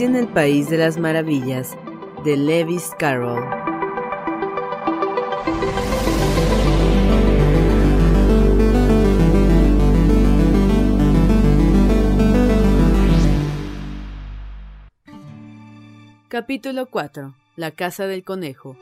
En el País de las Maravillas, de Lewis Carroll. Capítulo 4. La casa del conejo.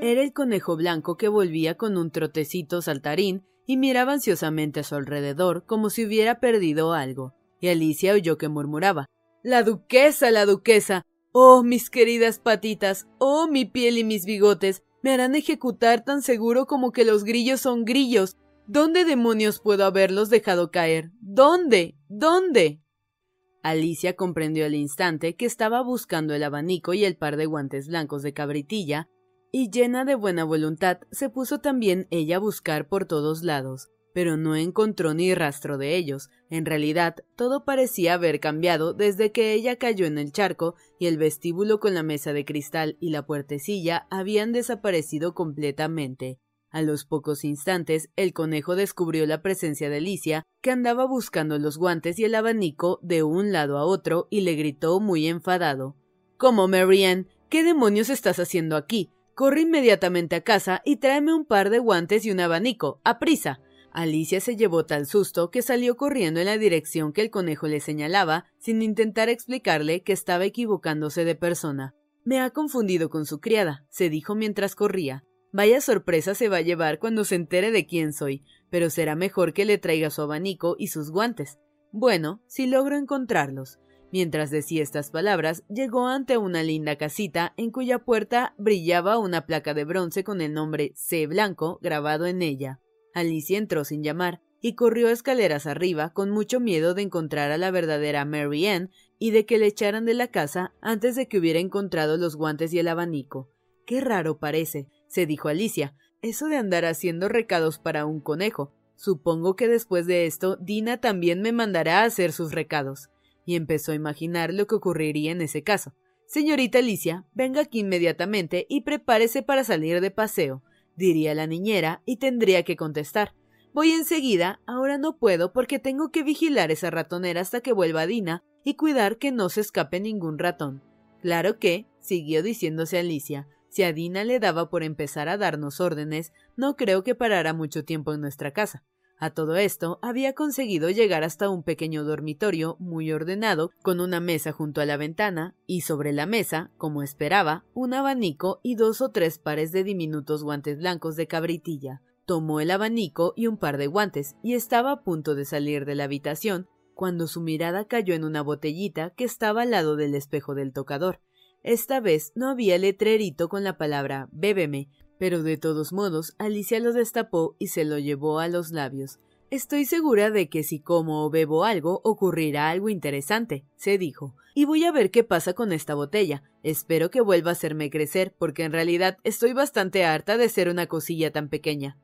Era el conejo blanco que volvía con un trotecito saltarín y miraba ansiosamente a su alrededor como si hubiera perdido algo y Alicia oyó que murmuraba La duquesa, la duquesa. Oh, mis queridas patitas, oh, mi piel y mis bigotes, me harán ejecutar tan seguro como que los grillos son grillos. ¿Dónde demonios puedo haberlos dejado caer? ¿Dónde? ¿Dónde? Alicia comprendió al instante que estaba buscando el abanico y el par de guantes blancos de cabritilla, y llena de buena voluntad se puso también ella a buscar por todos lados pero no encontró ni rastro de ellos. En realidad, todo parecía haber cambiado desde que ella cayó en el charco y el vestíbulo con la mesa de cristal y la puertecilla habían desaparecido completamente. A los pocos instantes, el conejo descubrió la presencia de Alicia, que andaba buscando los guantes y el abanico de un lado a otro, y le gritó muy enfadado. ¿Cómo, Marianne? ¿Qué demonios estás haciendo aquí? Corre inmediatamente a casa y tráeme un par de guantes y un abanico. ¡A prisa! Alicia se llevó tal susto que salió corriendo en la dirección que el conejo le señalaba, sin intentar explicarle que estaba equivocándose de persona. Me ha confundido con su criada, se dijo mientras corría. Vaya sorpresa se va a llevar cuando se entere de quién soy, pero será mejor que le traiga su abanico y sus guantes. Bueno, si logro encontrarlos. Mientras decía estas palabras, llegó ante una linda casita en cuya puerta brillaba una placa de bronce con el nombre C. Blanco grabado en ella. Alicia entró sin llamar y corrió escaleras arriba con mucho miedo de encontrar a la verdadera Mary Ann y de que le echaran de la casa antes de que hubiera encontrado los guantes y el abanico. Qué raro parece, se dijo Alicia, eso de andar haciendo recados para un conejo. Supongo que después de esto Dina también me mandará a hacer sus recados. Y empezó a imaginar lo que ocurriría en ese caso. Señorita Alicia, venga aquí inmediatamente y prepárese para salir de paseo diría la niñera, y tendría que contestar. Voy enseguida, ahora no puedo porque tengo que vigilar esa ratonera hasta que vuelva Dina y cuidar que no se escape ningún ratón. Claro que, siguió diciéndose Alicia, si a Dina le daba por empezar a darnos órdenes, no creo que parara mucho tiempo en nuestra casa. A todo esto, había conseguido llegar hasta un pequeño dormitorio muy ordenado, con una mesa junto a la ventana, y sobre la mesa, como esperaba, un abanico y dos o tres pares de diminutos guantes blancos de cabritilla. Tomó el abanico y un par de guantes, y estaba a punto de salir de la habitación, cuando su mirada cayó en una botellita que estaba al lado del espejo del tocador. Esta vez no había letrerito con la palabra bébeme, pero de todos modos, Alicia lo destapó y se lo llevó a los labios. Estoy segura de que si como o bebo algo ocurrirá algo interesante, se dijo, y voy a ver qué pasa con esta botella. Espero que vuelva a hacerme crecer, porque en realidad estoy bastante harta de ser una cosilla tan pequeña.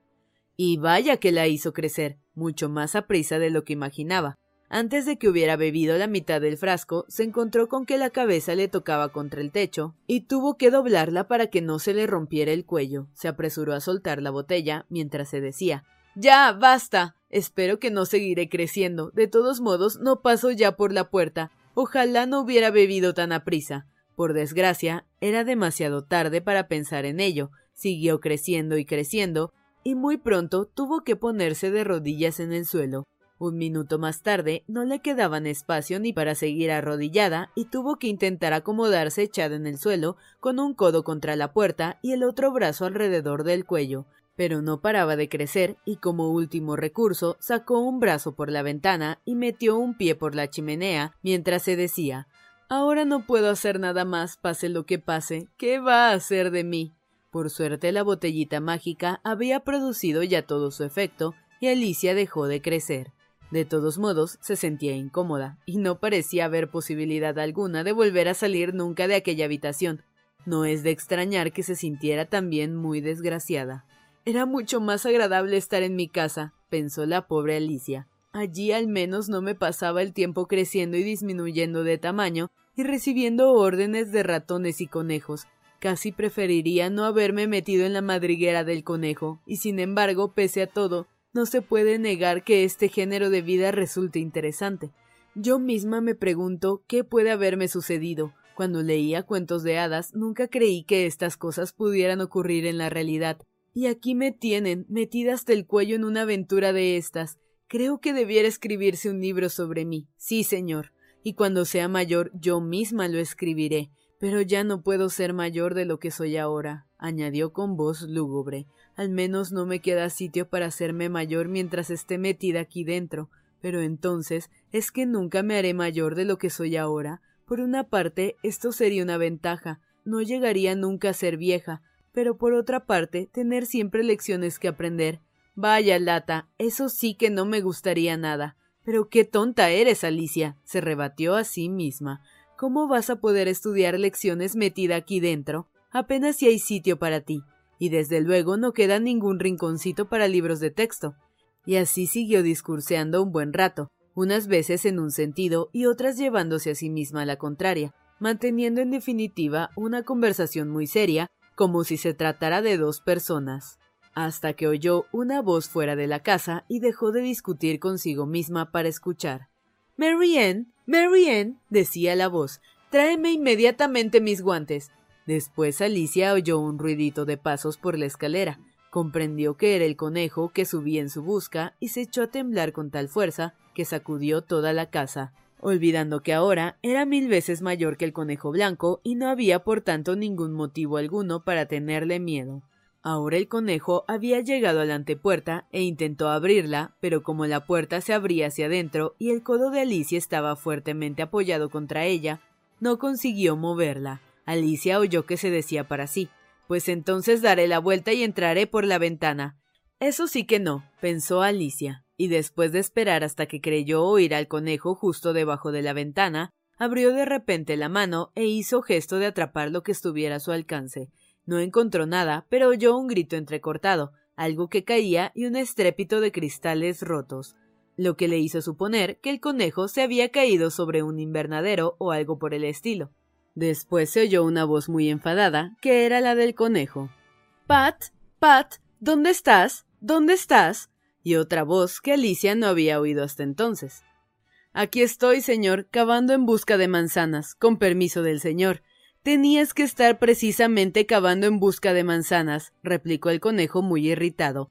Y vaya que la hizo crecer, mucho más a prisa de lo que imaginaba. Antes de que hubiera bebido la mitad del frasco, se encontró con que la cabeza le tocaba contra el techo, y tuvo que doblarla para que no se le rompiera el cuello. Se apresuró a soltar la botella mientras se decía Ya, basta. Espero que no seguiré creciendo. De todos modos, no paso ya por la puerta. Ojalá no hubiera bebido tan aprisa. Por desgracia, era demasiado tarde para pensar en ello. Siguió creciendo y creciendo, y muy pronto tuvo que ponerse de rodillas en el suelo. Un minuto más tarde no le quedaban espacio ni para seguir arrodillada y tuvo que intentar acomodarse echada en el suelo, con un codo contra la puerta y el otro brazo alrededor del cuello. Pero no paraba de crecer y como último recurso sacó un brazo por la ventana y metió un pie por la chimenea mientras se decía Ahora no puedo hacer nada más, pase lo que pase. ¿Qué va a hacer de mí? Por suerte la botellita mágica había producido ya todo su efecto y Alicia dejó de crecer. De todos modos, se sentía incómoda, y no parecía haber posibilidad alguna de volver a salir nunca de aquella habitación. No es de extrañar que se sintiera también muy desgraciada. Era mucho más agradable estar en mi casa, pensó la pobre Alicia. Allí al menos no me pasaba el tiempo creciendo y disminuyendo de tamaño y recibiendo órdenes de ratones y conejos. Casi preferiría no haberme metido en la madriguera del conejo, y sin embargo, pese a todo, no se puede negar que este género de vida resulte interesante. Yo misma me pregunto qué puede haberme sucedido. Cuando leía cuentos de hadas nunca creí que estas cosas pudieran ocurrir en la realidad. Y aquí me tienen, metida hasta el cuello en una aventura de estas. Creo que debiera escribirse un libro sobre mí. Sí, señor. Y cuando sea mayor yo misma lo escribiré. Pero ya no puedo ser mayor de lo que soy ahora, añadió con voz lúgubre. Al menos no me queda sitio para hacerme mayor mientras esté metida aquí dentro. Pero entonces, ¿es que nunca me haré mayor de lo que soy ahora? Por una parte, esto sería una ventaja. No llegaría nunca a ser vieja. Pero por otra parte, tener siempre lecciones que aprender. Vaya lata, eso sí que no me gustaría nada. Pero qué tonta eres, Alicia, se rebatió a sí misma. ¿Cómo vas a poder estudiar lecciones metida aquí dentro? Apenas si hay sitio para ti y desde luego no queda ningún rinconcito para libros de texto. Y así siguió discurseando un buen rato, unas veces en un sentido y otras llevándose a sí misma a la contraria, manteniendo en definitiva una conversación muy seria, como si se tratara de dos personas, hasta que oyó una voz fuera de la casa y dejó de discutir consigo misma para escuchar. Marianne, Marianne, decía la voz, tráeme inmediatamente mis guantes. Después Alicia oyó un ruidito de pasos por la escalera, comprendió que era el conejo que subía en su busca y se echó a temblar con tal fuerza que sacudió toda la casa, olvidando que ahora era mil veces mayor que el conejo blanco y no había por tanto ningún motivo alguno para tenerle miedo. Ahora el conejo había llegado a la antepuerta e intentó abrirla, pero como la puerta se abría hacia adentro y el codo de Alicia estaba fuertemente apoyado contra ella, no consiguió moverla. Alicia oyó que se decía para sí. Pues entonces daré la vuelta y entraré por la ventana. Eso sí que no, pensó Alicia, y después de esperar hasta que creyó oír al conejo justo debajo de la ventana, abrió de repente la mano e hizo gesto de atrapar lo que estuviera a su alcance. No encontró nada, pero oyó un grito entrecortado, algo que caía y un estrépito de cristales rotos, lo que le hizo suponer que el conejo se había caído sobre un invernadero o algo por el estilo. Después se oyó una voz muy enfadada, que era la del conejo. Pat, Pat, ¿dónde estás? ¿Dónde estás? y otra voz que Alicia no había oído hasta entonces. Aquí estoy, señor, cavando en busca de manzanas, con permiso del señor. Tenías que estar precisamente cavando en busca de manzanas, replicó el conejo muy irritado.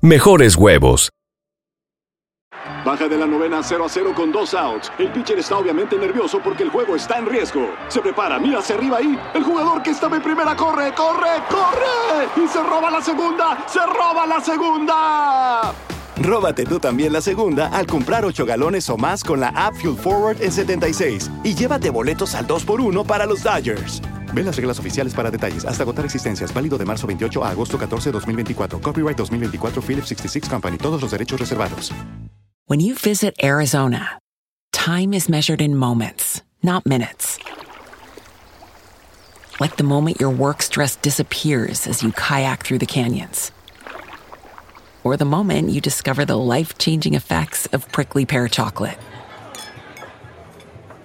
mejores huevos. Baja de la novena 0 a 0 con dos outs. El pitcher está obviamente nervioso porque el juego está en riesgo. Se prepara, mira hacia arriba ahí. El jugador que estaba en primera corre, corre, corre. Y se roba la segunda, se roba la segunda. Róbate tú también la segunda al comprar 8 galones o más con la app Fuel Forward en 76 y llévate boletos al 2x1 para los Dodgers. Ve las reglas oficiales para detalles. Hasta agotar existencias. Válido de marzo 28 a agosto 14, 2024. Copyright 2024 Philips 66 Company. Todos los derechos reservados. When you visit Arizona, time is measured in moments, not minutes. Like the moment your work stress disappears as you kayak through the canyons. Or the moment you discover the life changing effects of prickly pear chocolate.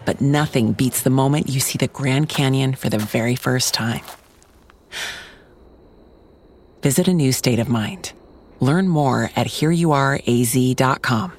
But nothing beats the moment you see the Grand Canyon for the very first time. Visit a new state of mind. Learn more at hereyouareaz.com.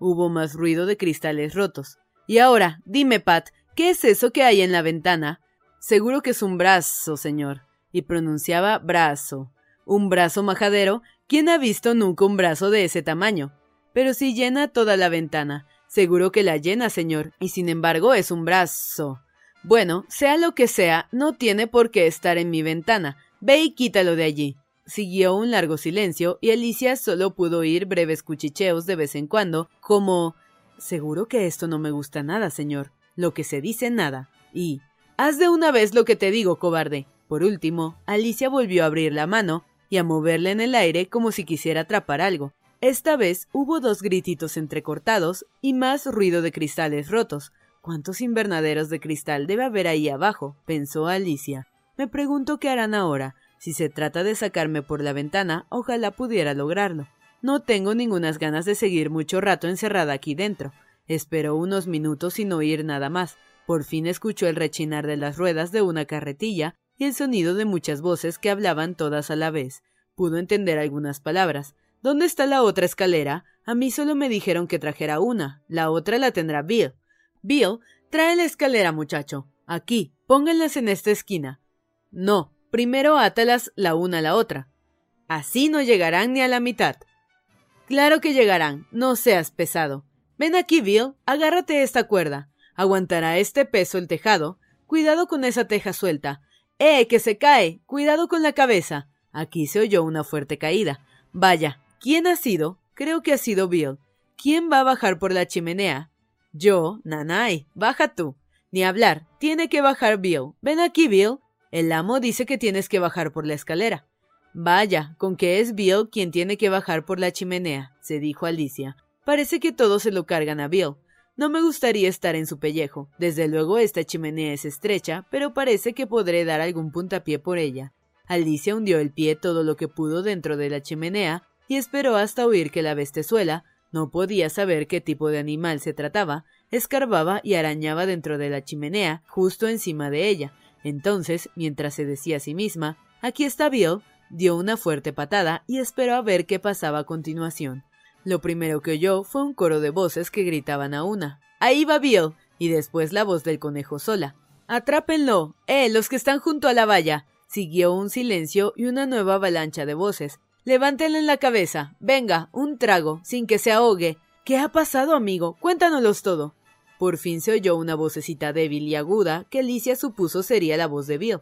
Hubo más ruido de cristales rotos. Y ahora, dime, Pat, ¿qué es eso que hay en la ventana? Seguro que es un brazo, señor. Y pronunciaba brazo. Un brazo majadero. ¿Quién ha visto nunca un brazo de ese tamaño? Pero si llena toda la ventana. Seguro que la llena, señor. Y sin embargo es un brazo. Bueno, sea lo que sea, no tiene por qué estar en mi ventana. Ve y quítalo de allí. Siguió un largo silencio y Alicia solo pudo oír breves cuchicheos de vez en cuando, como Seguro que esto no me gusta nada, señor. Lo que se dice nada. Y Haz de una vez lo que te digo, cobarde. Por último, Alicia volvió a abrir la mano y a moverla en el aire como si quisiera atrapar algo. Esta vez hubo dos grititos entrecortados y más ruido de cristales rotos. ¿Cuántos invernaderos de cristal debe haber ahí abajo? pensó Alicia. Me pregunto qué harán ahora. Si se trata de sacarme por la ventana, ojalá pudiera lograrlo. No tengo ningunas ganas de seguir mucho rato encerrada aquí dentro. Esperó unos minutos sin oír nada más. Por fin escuchó el rechinar de las ruedas de una carretilla y el sonido de muchas voces que hablaban todas a la vez. Pudo entender algunas palabras. ¿Dónde está la otra escalera? A mí solo me dijeron que trajera una. La otra la tendrá Bill. Bill, trae la escalera, muchacho. Aquí, pónganlas en esta esquina. No, primero átalas la una a la otra. Así no llegarán ni a la mitad. Claro que llegarán, no seas pesado. Ven aquí, Bill, agárrate esta cuerda. Aguantará este peso el tejado. Cuidado con esa teja suelta. ¡Eh, que se cae! Cuidado con la cabeza. Aquí se oyó una fuerte caída. Vaya, ¿quién ha sido? Creo que ha sido Bill. ¿Quién va a bajar por la chimenea? Yo, Nanay. Baja tú. Ni hablar. Tiene que bajar Bill. Ven aquí, Bill. El amo dice que tienes que bajar por la escalera. Vaya, con que es Bill quien tiene que bajar por la chimenea, se dijo Alicia. Parece que todos se lo cargan a Bill. No me gustaría estar en su pellejo. Desde luego esta chimenea es estrecha, pero parece que podré dar algún puntapié por ella. Alicia hundió el pie todo lo que pudo dentro de la chimenea y esperó hasta oír que la bestezuela no podía saber qué tipo de animal se trataba, escarbaba y arañaba dentro de la chimenea, justo encima de ella. Entonces, mientras se decía a sí misma, aquí está Bill, dio una fuerte patada y esperó a ver qué pasaba a continuación. Lo primero que oyó fue un coro de voces que gritaban a una. Ahí va Bill. y después la voz del conejo sola. Atrápenlo. Eh, los que están junto a la valla. Siguió un silencio y una nueva avalancha de voces. Levántenle en la cabeza. Venga, un trago, sin que se ahogue. ¿Qué ha pasado, amigo? Cuéntanoslos todo. Por fin se oyó una vocecita débil y aguda que Alicia supuso sería la voz de Bill.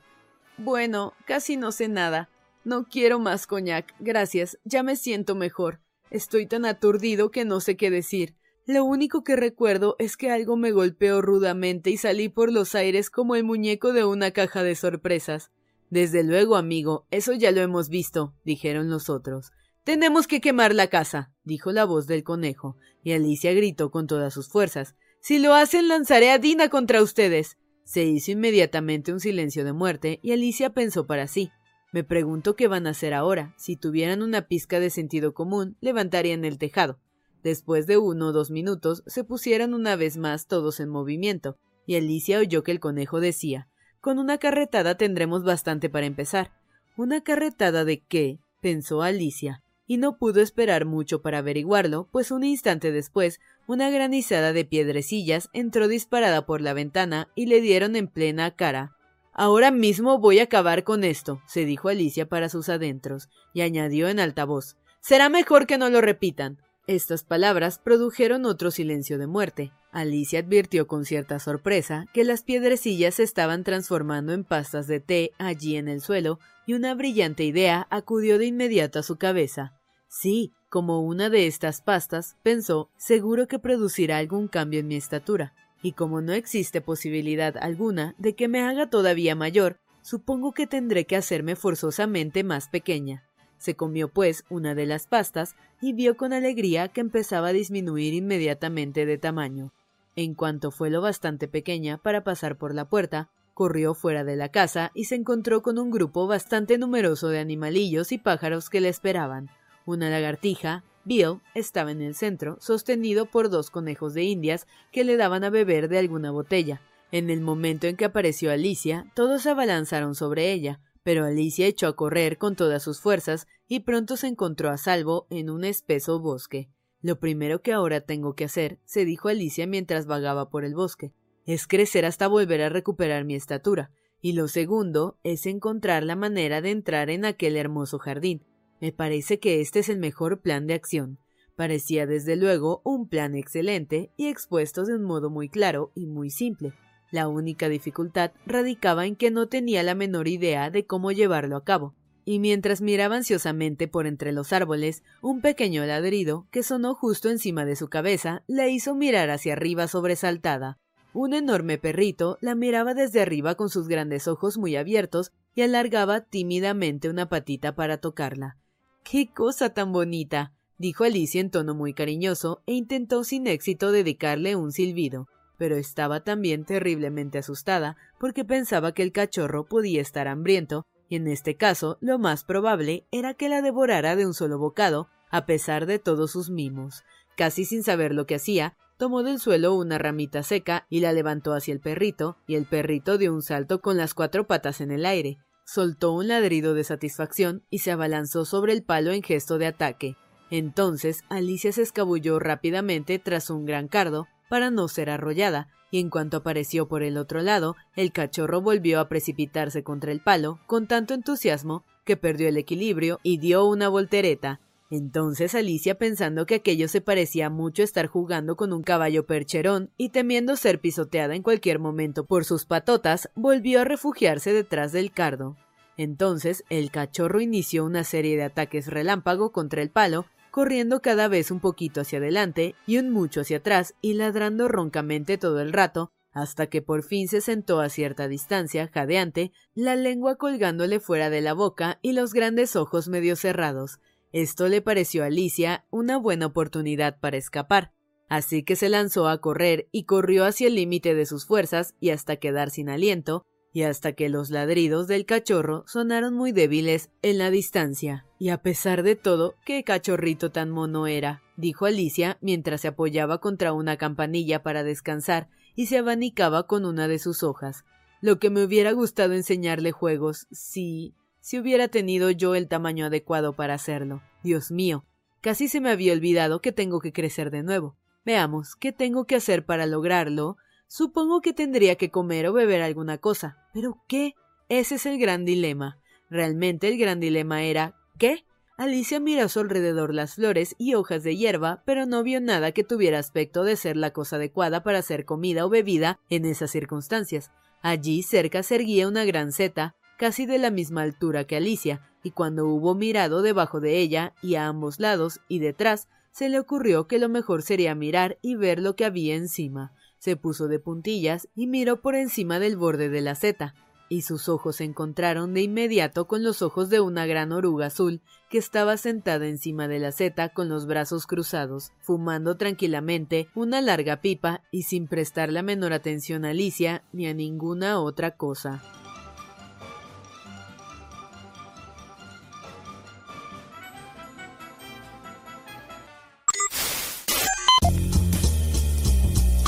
Bueno, casi no sé nada. No quiero más coñac, gracias. Ya me siento mejor. Estoy tan aturdido que no sé qué decir. Lo único que recuerdo es que algo me golpeó rudamente y salí por los aires como el muñeco de una caja de sorpresas. Desde luego, amigo, eso ya lo hemos visto, dijeron los otros. Tenemos que quemar la casa, dijo la voz del conejo, y Alicia gritó con todas sus fuerzas. Si lo hacen, lanzaré a Dina contra ustedes. Se hizo inmediatamente un silencio de muerte, y Alicia pensó para sí. Me pregunto qué van a hacer ahora. Si tuvieran una pizca de sentido común, levantarían el tejado. Después de uno o dos minutos, se pusieron una vez más todos en movimiento, y Alicia oyó que el conejo decía Con una carretada tendremos bastante para empezar. ¿Una carretada de qué? pensó Alicia, y no pudo esperar mucho para averiguarlo, pues un instante después, una granizada de piedrecillas entró disparada por la ventana y le dieron en plena cara. Ahora mismo voy a acabar con esto, se dijo Alicia para sus adentros, y añadió en alta voz Será mejor que no lo repitan. Estas palabras produjeron otro silencio de muerte. Alicia advirtió con cierta sorpresa que las piedrecillas se estaban transformando en pastas de té allí en el suelo, y una brillante idea acudió de inmediato a su cabeza. Sí, como una de estas pastas, pensó, seguro que producirá algún cambio en mi estatura. Y como no existe posibilidad alguna de que me haga todavía mayor, supongo que tendré que hacerme forzosamente más pequeña. Se comió, pues, una de las pastas y vio con alegría que empezaba a disminuir inmediatamente de tamaño. En cuanto fue lo bastante pequeña para pasar por la puerta, corrió fuera de la casa y se encontró con un grupo bastante numeroso de animalillos y pájaros que le esperaban. Una lagartija, Bill, estaba en el centro, sostenido por dos conejos de indias que le daban a beber de alguna botella. En el momento en que apareció Alicia, todos se abalanzaron sobre ella, pero Alicia echó a correr con todas sus fuerzas y pronto se encontró a salvo en un espeso bosque. Lo primero que ahora tengo que hacer, se dijo Alicia mientras vagaba por el bosque, es crecer hasta volver a recuperar mi estatura, y lo segundo es encontrar la manera de entrar en aquel hermoso jardín. Me parece que este es el mejor plan de acción. Parecía desde luego un plan excelente y expuesto de un modo muy claro y muy simple. La única dificultad radicaba en que no tenía la menor idea de cómo llevarlo a cabo y mientras miraba ansiosamente por entre los árboles, un pequeño ladrido que sonó justo encima de su cabeza le hizo mirar hacia arriba sobresaltada. Un enorme perrito la miraba desde arriba con sus grandes ojos muy abiertos y alargaba tímidamente una patita para tocarla. ¡Qué cosa tan bonita! dijo Alicia en tono muy cariñoso e intentó sin éxito dedicarle un silbido, pero estaba también terriblemente asustada porque pensaba que el cachorro podía estar hambriento en este caso lo más probable era que la devorara de un solo bocado, a pesar de todos sus mimos. Casi sin saber lo que hacía, tomó del suelo una ramita seca y la levantó hacia el perrito, y el perrito dio un salto con las cuatro patas en el aire, soltó un ladrido de satisfacción y se abalanzó sobre el palo en gesto de ataque. Entonces Alicia se escabulló rápidamente tras un gran cardo para no ser arrollada, y en cuanto apareció por el otro lado, el cachorro volvió a precipitarse contra el palo con tanto entusiasmo que perdió el equilibrio y dio una voltereta. Entonces Alicia, pensando que aquello se parecía mucho estar jugando con un caballo percherón y temiendo ser pisoteada en cualquier momento por sus patotas, volvió a refugiarse detrás del cardo. Entonces el cachorro inició una serie de ataques relámpago contra el palo corriendo cada vez un poquito hacia adelante y un mucho hacia atrás y ladrando roncamente todo el rato, hasta que por fin se sentó a cierta distancia, jadeante, la lengua colgándole fuera de la boca y los grandes ojos medio cerrados. Esto le pareció a Alicia una buena oportunidad para escapar, así que se lanzó a correr y corrió hacia el límite de sus fuerzas y hasta quedar sin aliento, y hasta que los ladridos del cachorro sonaron muy débiles en la distancia. Y a pesar de todo, qué cachorrito tan mono era, dijo Alicia mientras se apoyaba contra una campanilla para descansar y se abanicaba con una de sus hojas. Lo que me hubiera gustado enseñarle juegos, si. si hubiera tenido yo el tamaño adecuado para hacerlo. Dios mío, casi se me había olvidado que tengo que crecer de nuevo. Veamos, ¿qué tengo que hacer para lograrlo? Supongo que tendría que comer o beber alguna cosa. ¿Pero qué? Ese es el gran dilema. Realmente el gran dilema era ¿qué? Alicia miró a su alrededor las flores y hojas de hierba, pero no vio nada que tuviera aspecto de ser la cosa adecuada para hacer comida o bebida en esas circunstancias. Allí cerca se erguía una gran seta, casi de la misma altura que Alicia, y cuando hubo mirado debajo de ella y a ambos lados y detrás, se le ocurrió que lo mejor sería mirar y ver lo que había encima se puso de puntillas y miró por encima del borde de la seta, y sus ojos se encontraron de inmediato con los ojos de una gran oruga azul que estaba sentada encima de la seta con los brazos cruzados, fumando tranquilamente una larga pipa y sin prestar la menor atención a Alicia ni a ninguna otra cosa.